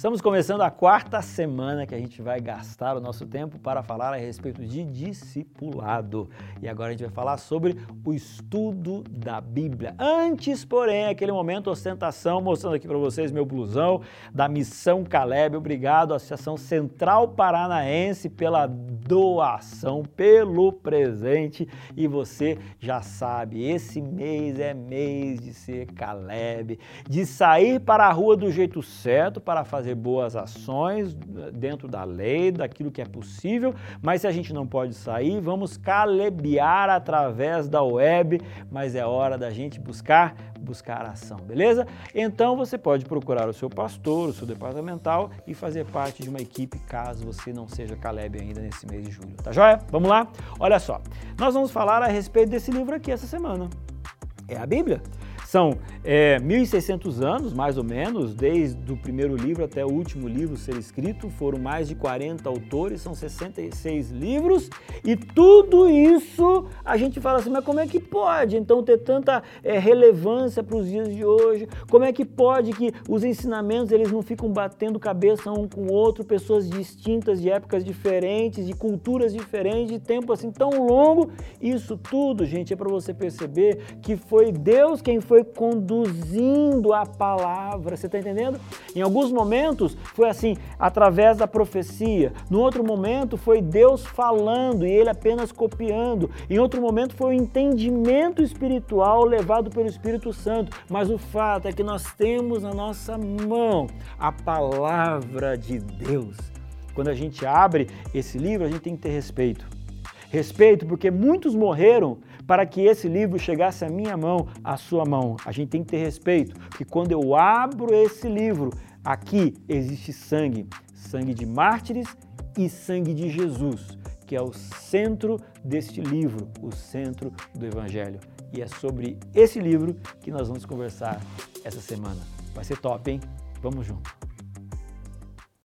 Estamos começando a quarta semana que a gente vai gastar o nosso tempo para falar a respeito de discipulado. E agora a gente vai falar sobre o estudo da Bíblia. Antes, porém, aquele momento ostentação, mostrando aqui para vocês meu blusão da Missão Caleb. Obrigado, Associação Central Paranaense, pela doação, pelo presente. E você já sabe, esse mês é mês de ser Caleb, de sair para a rua do jeito certo para fazer fazer boas ações dentro da lei, daquilo que é possível, mas se a gente não pode sair, vamos calebear através da web, mas é hora da gente buscar buscar ação, beleza? Então você pode procurar o seu pastor, o seu departamental e fazer parte de uma equipe caso você não seja Caleb ainda nesse mês de julho, tá joia? Vamos lá? Olha só, nós vamos falar a respeito desse livro aqui essa semana. É a Bíblia. São é, 1.600 anos, mais ou menos, desde o primeiro livro até o último livro ser escrito. Foram mais de 40 autores, são 66 livros. E tudo isso a gente fala assim, mas como é que pode então ter tanta é, relevância para os dias de hoje? Como é que pode que os ensinamentos eles não ficam batendo cabeça um com o outro, pessoas distintas, de épocas diferentes, de culturas diferentes, de tempo assim tão longo? Isso tudo, gente, é para você perceber que foi Deus quem foi foi conduzindo a palavra, você está entendendo? Em alguns momentos foi assim, através da profecia, no outro momento foi Deus falando e ele apenas copiando, em outro momento foi o entendimento espiritual levado pelo Espírito Santo, mas o fato é que nós temos na nossa mão a palavra de Deus. Quando a gente abre esse livro, a gente tem que ter respeito. Respeito porque muitos morreram para que esse livro chegasse à minha mão, à sua mão. A gente tem que ter respeito, porque quando eu abro esse livro, aqui existe sangue, sangue de mártires e sangue de Jesus, que é o centro deste livro, o centro do Evangelho. E é sobre esse livro que nós vamos conversar essa semana. Vai ser top, hein? Vamos junto.